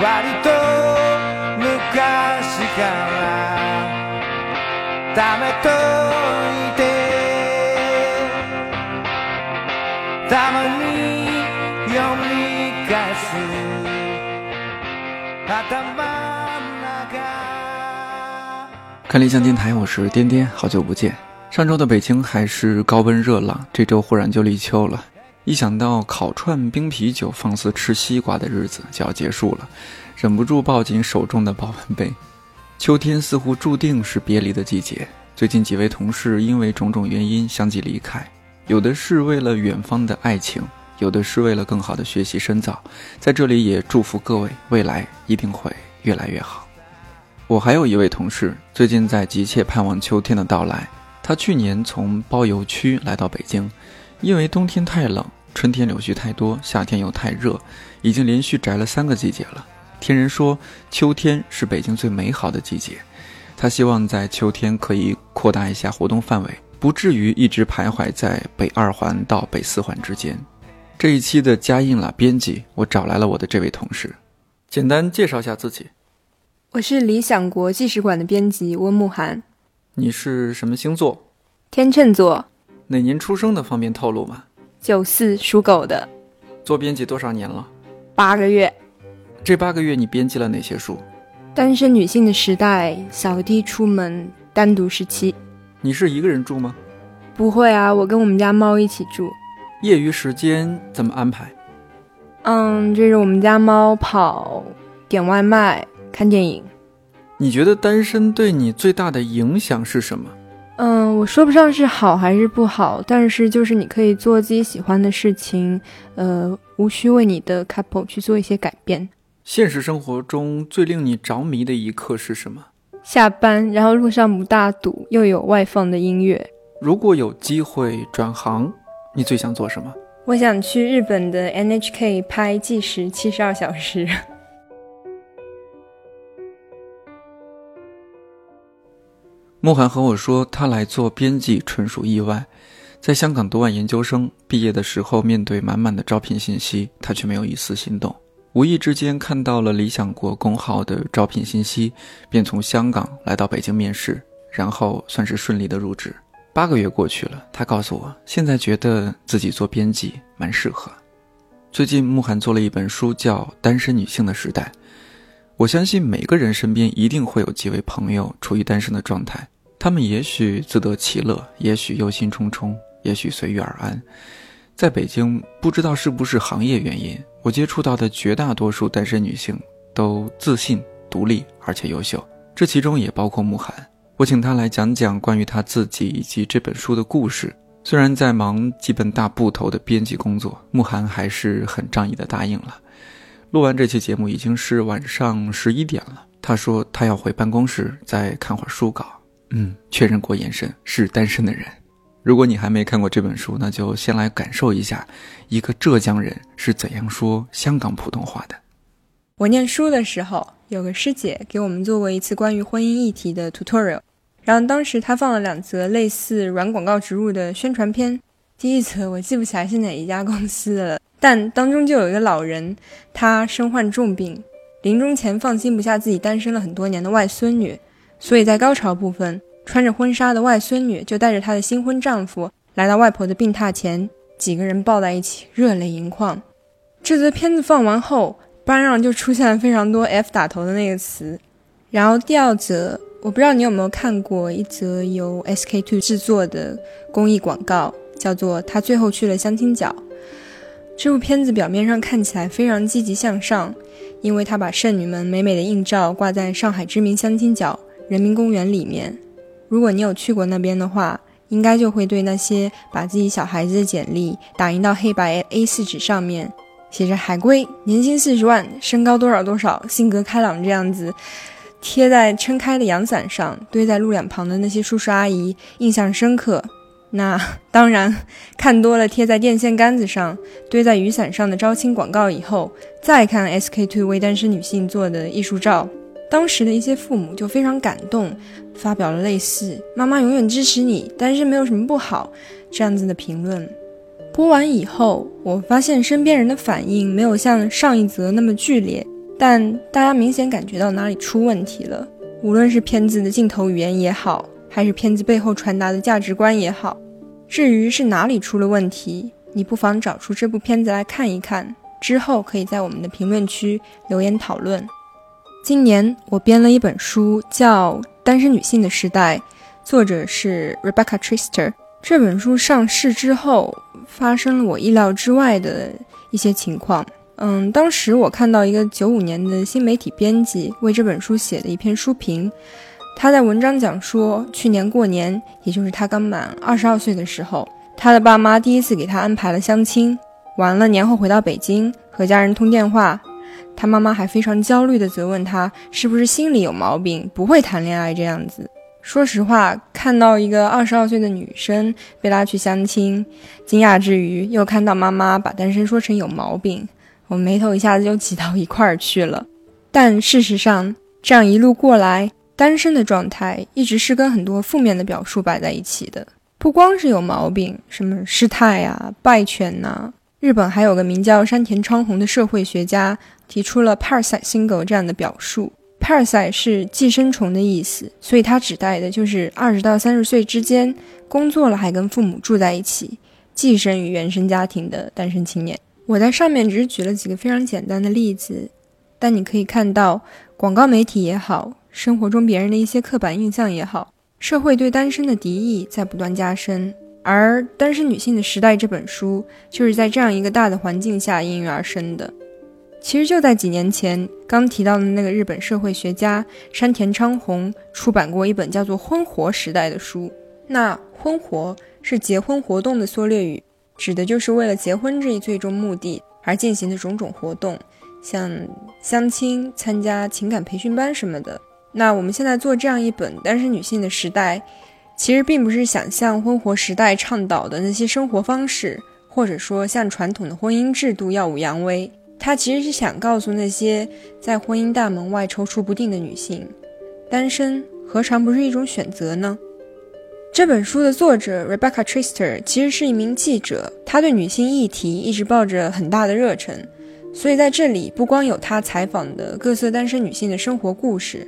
割と昔から貯めといてたまに読み返す頭の中看理想电台，我是颠颠，好久不见。上周的北京还是高温热浪，这周忽然就立秋了。 一想到烤串冰啤酒，放肆吃西瓜的日子就要结束了，忍不住抱紧手中的保温杯。秋天似乎注定是别离的季节。最近几位同事因为种种原因相继离开，有的是为了远方的爱情，有的是为了更好的学习深造。在这里也祝福各位，未来一定会越来越好。我还有一位同事，最近在急切盼望秋天的到来。他去年从包邮区来到北京，因为冬天太冷，春天柳絮太多，夏天又太热，已经连续宅了三个季节了。听人说，秋天是北京最美好的季节。他希望在秋天可以扩大一下活动范围，不至于一直徘徊在北二环到北四环之间。这一期的加印了编辑，我找来了我的这位同事，简单介绍下自己。我是理想国纪实馆的编辑温慕寒，你是什么星座？天秤座，哪年出生的？方便透露吗？九四属狗的，做编辑多少年了？八个月。这八个月你编辑了哪些书？单身女性的时代，扫地出门，单独时期。你是一个人住吗？不会啊，我跟我们家猫一起住。业余时间怎么安排？嗯，就是我们家猫跑，点外卖，看电影。你觉得单身对你最大的影响是什么？嗯，我说不上是好还是不好，但是就是你可以做自己喜欢的事情，呃，无需为你的 couple 去做一些改变。现实生活中最令你着迷的一刻是什么？下班，然后路上不大堵，又有外放的音乐。如果有机会转行，你最想做什么？我想去日本的 NHK 拍计时七十二小时。慕寒和我说，他来做编辑纯属意外。在香港读完研究生，毕业的时候面对满满的招聘信息，他却没有一丝心动。无意之间看到了理想国公号的招聘信息，便从香港来到北京面试，然后算是顺利的入职。八个月过去了，他告诉我，现在觉得自己做编辑蛮适合。最近慕寒做了一本书，叫《单身女性的时代》。我相信每个人身边一定会有几位朋友处于单身的状态，他们也许自得其乐，也许忧心忡忡，也许随遇而安。在北京，不知道是不是行业原因，我接触到的绝大多数单身女性都自信、独立而且优秀，这其中也包括慕寒。我请他来讲讲关于他自己以及这本书的故事。虽然在忙几本大部头的编辑工作，慕寒还是很仗义的答应了。录完这期节目已经是晚上十一点了，他说他要回办公室再看会儿书稿。嗯，确认过眼神，是单身的人。如果你还没看过这本书，那就先来感受一下一个浙江人是怎样说香港普通话的。我念书的时候，有个师姐给我们做过一次关于婚姻议题的 tutorial。然后当时她放了两则类似软广告植入的宣传片，第一则我记不起来是哪一家公司的了，但当中就有一个老人，他身患重病，临终前放心不下自己单身了很多年的外孙女，所以在高潮部分，穿着婚纱的外孙女就带着她的新婚丈夫来到外婆的病榻前，几个人抱在一起，热泪盈眶。这则片子放完后，班上就出现了非常多 F 打头的那个词，然后第二则。我不知道你有没有看过一则由 SK Two 制作的公益广告，叫做《他最后去了相亲角》。这部片子表面上看起来非常积极向上，因为他把剩女们美美的硬照挂在上海知名相亲角人民公园里面。如果你有去过那边的话，应该就会对那些把自己小孩子的简历打印到黑白 A4 纸上面，写着“海归，年薪四十万，身高多少多少，性格开朗”这样子。贴在撑开的阳伞上，堆在路两旁的那些叔叔阿姨印象深刻。那 当然，看多了贴在电线杆子上、堆在雨伞上的招亲广告以后，再看 SK two 为单身女性做的艺术照，当时的一些父母就非常感动，发表了类似“妈妈永远支持你，单身没有什么不好”这样子的评论。播完以后，我发现身边人的反应没有像上一则那么剧烈。但大家明显感觉到哪里出问题了。无论是片子的镜头语言也好，还是片子背后传达的价值观也好，至于是哪里出了问题，你不妨找出这部片子来看一看，之后可以在我们的评论区留言讨论。今年我编了一本书，叫《单身女性的时代》，作者是 Rebecca Trister。这本书上市之后，发生了我意料之外的一些情况。嗯，当时我看到一个九五年的新媒体编辑为这本书写的一篇书评，他在文章讲说，去年过年，也就是他刚满二十二岁的时候，他的爸妈第一次给他安排了相亲，完了年后回到北京和家人通电话，他妈妈还非常焦虑地责问他是不是心里有毛病，不会谈恋爱这样子。说实话，看到一个二十二岁的女生被拉去相亲，惊讶之余，又看到妈妈把单身说成有毛病。我眉头一下子就挤到一块儿去了，但事实上，这样一路过来，单身的状态一直是跟很多负面的表述摆在一起的。不光是有毛病，什么失态啊、败犬呐。日本还有个名叫山田昌宏的社会学家提出了 “parasite single” 这样的表述。parasite 是寄生虫的意思，所以它指代的就是二十到三十岁之间工作了还跟父母住在一起、寄生于原生家庭的单身青年。我在上面只是举了几个非常简单的例子，但你可以看到，广告媒体也好，生活中别人的一些刻板印象也好，社会对单身的敌意在不断加深。而《单身女性的时代》这本书就是在这样一个大的环境下应运而生的。其实就在几年前，刚提到的那个日本社会学家山田昌宏出版过一本叫做《婚活时代》的书。那“婚活”是结婚活动的缩略语。指的就是为了结婚这一最终目的而进行的种种活动，像相亲、参加情感培训班什么的。那我们现在做这样一本单身女性的时代，其实并不是想像婚活时代倡导的那些生活方式，或者说像传统的婚姻制度耀武扬威。它其实是想告诉那些在婚姻大门外踌躇不定的女性，单身何尝不是一种选择呢？这本书的作者 Rebecca Trister 其实是一名记者，她对女性议题一直抱着很大的热忱，所以在这里不光有她采访的各色单身女性的生活故事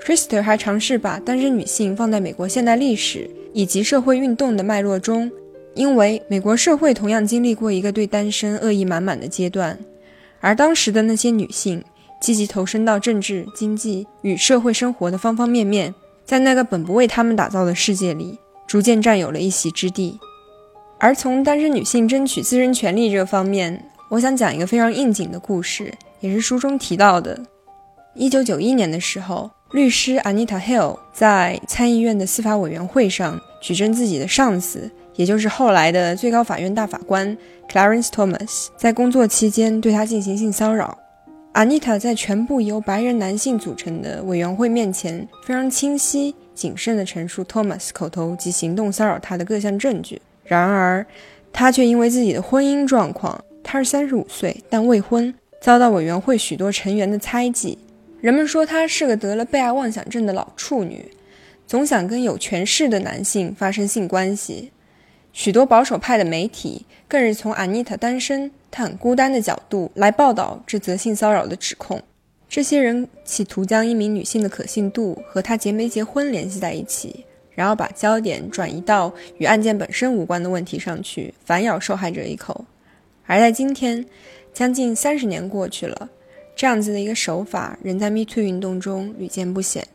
Krister 还尝试把单身女性放在美国现代历史以及社会运动的脉络中，因为美国社会同样经历过一个对单身恶意满满的阶段，而当时的那些女性积极投身到政治、经济与社会生活的方方面面。在那个本不为他们打造的世界里，逐渐占有了一席之地。而从单身女性争取自身权利这方面，我想讲一个非常应景的故事，也是书中提到的。一九九一年的时候，律师 Anita Hill 在参议院的司法委员会上举证自己的上司，也就是后来的最高法院大法官 Clarence Thomas，在工作期间对她进行性骚扰。Anita 在全部由白人男性组成的委员会面前，非常清晰、谨慎地陈述 Thomas 口头及行动骚扰她的各项证据。然而，她却因为自己的婚姻状况，她是三十五岁但未婚，遭到委员会许多成员的猜忌。人们说她是个得了被爱妄想症的老处女，总想跟有权势的男性发生性关系。许多保守派的媒体更是从安妮塔单身。她很孤单的角度来报道这则性骚扰的指控，这些人企图将一名女性的可信度和她结没结婚联系在一起，然后把焦点转移到与案件本身无关的问题上去，反咬受害者一口。而在今天，将近三十年过去了，这样子的一个手法仍在 Me Too 运动中屡见不鲜。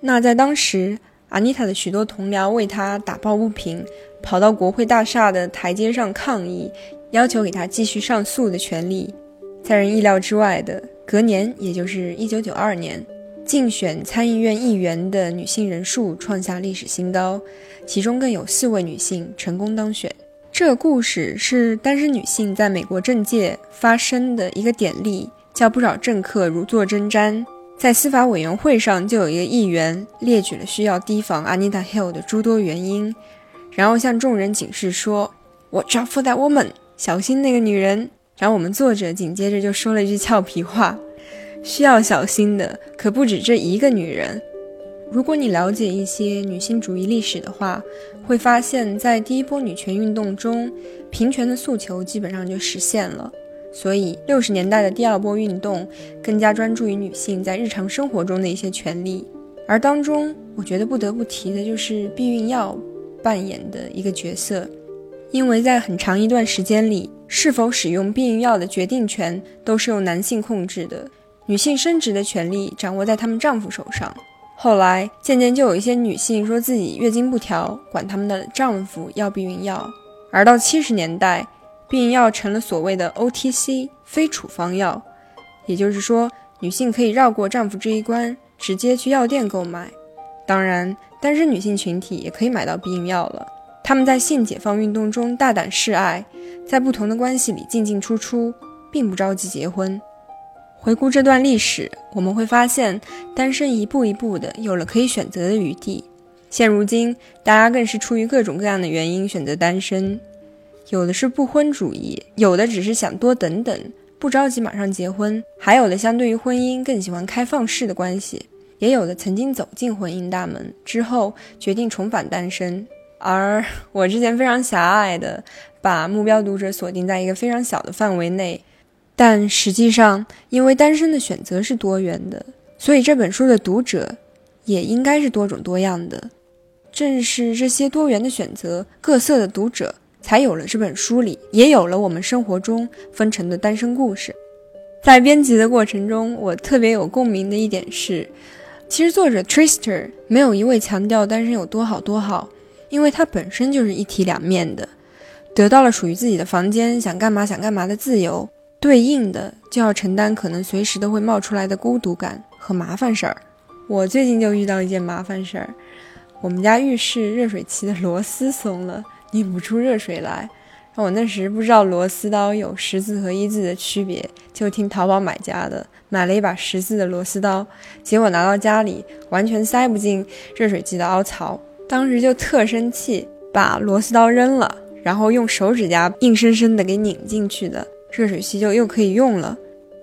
那在当时，Anita 的许多同僚为她打抱不平，跑到国会大厦的台阶上抗议。要求给他继续上诉的权利，在人意料之外的隔年，也就是一九九二年，竞选参议院议员的女性人数创下历史新高，其中更有四位女性成功当选。这个故事是单身女性在美国政界发生的一个典例，叫不少政客如坐针毡。在司法委员会上，就有一个议员列举了需要提防 Anita Hill 的诸多原因，然后向众人警示说：“Watch out for that woman。”小心那个女人。然后我们作者紧接着就说了一句俏皮话：“需要小心的可不止这一个女人。”如果你了解一些女性主义历史的话，会发现在第一波女权运动中，平权的诉求基本上就实现了。所以六十年代的第二波运动更加专注于女性在日常生活中的一些权利，而当中我觉得不得不提的就是避孕药扮演的一个角色，因为在很长一段时间里，是否使用避孕药的决定权都是由男性控制的，女性生殖的权利掌握在她们丈夫手上。后来渐渐就有一些女性说自己月经不调，管他们的丈夫要避孕药。而到七十年代，避孕药成了所谓的 OTC 非处方药，也就是说，女性可以绕过丈夫这一关，直接去药店购买。当然，单身女性群体也可以买到避孕药了。她们在性解放运动中大胆示爱，在不同的关系里进进出出，并不着急结婚。回顾这段历史，我们会发现，单身一步一步的有了可以选择的余地。现如今，大家更是出于各种各样的原因选择单身，有的是不婚主义，有的只是想多等等，不着急马上结婚，还有的相对于婚姻更喜欢开放式的关系，也有的曾经走进婚姻大门之后决定重返单身。而我之前非常狭隘的把目标读者锁定在一个非常小的范围内。但实际上，因为单身的选择是多元的，所以这本书的读者也应该是多种多样的。正是这些多元的选择、各色的读者，才有了这本书里，也有了我们生活中分成的单身故事。在编辑的过程中，我特别有共鸣的一点是，其实作者 Trister 没有一味强调单身有多好多好，因为他本身就是一体两面的，得到了属于自己的房间，想干嘛想干嘛的自由。对应的就要承担可能随时都会冒出来的孤独感和麻烦事儿。我最近就遇到一件麻烦事儿，我们家浴室热水器的螺丝松了，拧不出热水来。我那时不知道螺丝刀有十字和一字的区别，就听淘宝买家的买了一把十字的螺丝刀，结果拿到家里完全塞不进热水器的凹槽，当时就特生气，把螺丝刀扔了，然后用手指甲硬生生的给拧进去的。热水器就又可以用了，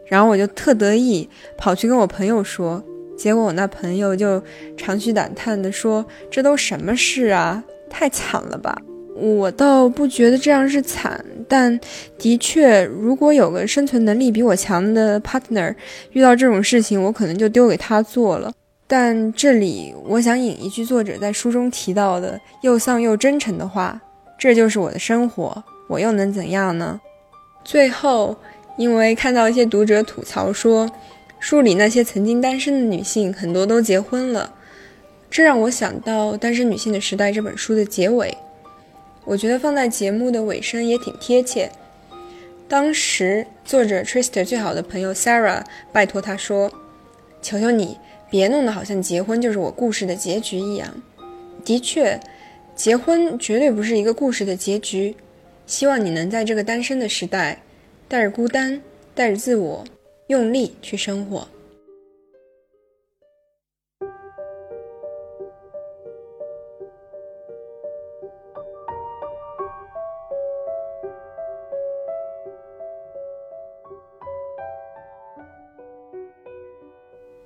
然后我就特得意，跑去跟我朋友说，结果我那朋友就长吁短叹的说：“这都什么事啊，太惨了吧！”我倒不觉得这样是惨，但的确，如果有个生存能力比我强的 partner，遇到这种事情，我可能就丢给他做了。但这里我想引一句作者在书中提到的又丧又真诚的话：“这就是我的生活，我又能怎样呢？”最后，因为看到一些读者吐槽说，书里那些曾经单身的女性很多都结婚了，这让我想到《单身女性的时代》这本书的结尾。我觉得放在节目的尾声也挺贴切。当时作者 Trista 最好的朋友 Sarah 拜托他说：“求求你，别弄得好像结婚就是我故事的结局一样。”的确，结婚绝对不是一个故事的结局。希望你能在这个单身的时代，带着孤单，带着自我，用力去生活。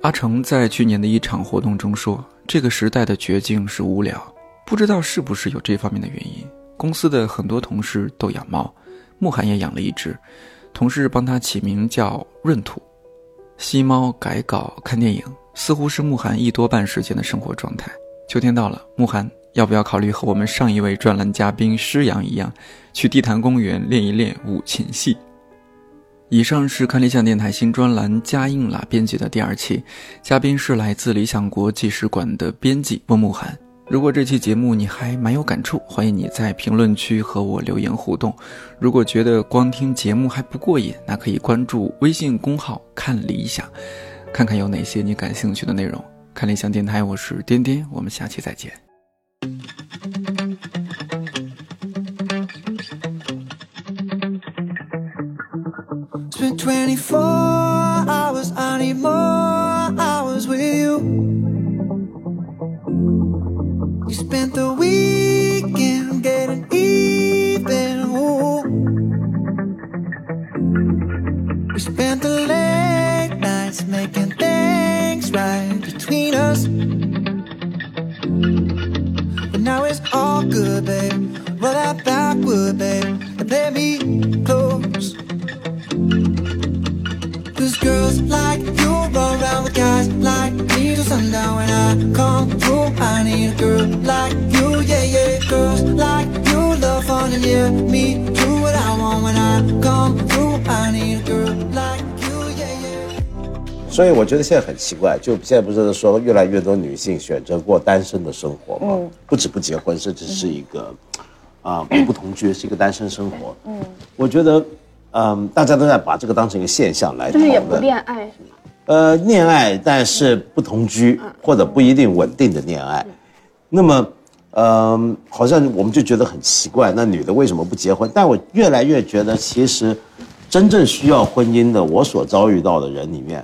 阿成在去年的一场活动中说：“这个时代的绝境是无聊，不知道是不是有这方面的原因。”公司的很多同事都养猫，慕寒也养了一只，同事帮他起名叫闰土。吸猫、改稿、看电影，似乎是慕寒一多半时间的生活状态。秋天到了，慕寒要不要考虑和我们上一位专栏嘉宾施阳一样，去地坛公园练一练五禽戏？以上是看理想电台新专栏加印啦编辑的第二期，嘉宾是来自理想国际使馆的编辑温慕寒。如果这期节目你还蛮有感触，欢迎你在评论区和我留言互动。如果觉得光听节目还不过瘾，那可以关注微信公号“看理想”，看看有哪些你感兴趣的内容。看理想电台，我是颠颠，我们下期再见。24所以我觉得现在很奇怪，就现在不是说越来越多女性选择过单身的生活吗？不止不结婚，甚至是一个啊、不同居，是一个单身生活。嗯，我觉得，嗯、大家都在把这个当成一个现象来讨就是也不。恋爱是吗？呃，恋爱，但是不同居或者不一定稳定的恋爱，那么，嗯、好像我们就觉得很奇怪，那女的为什么不结婚？但我越来越觉得，其实真正需要婚姻的，我所遭遇到的人里面，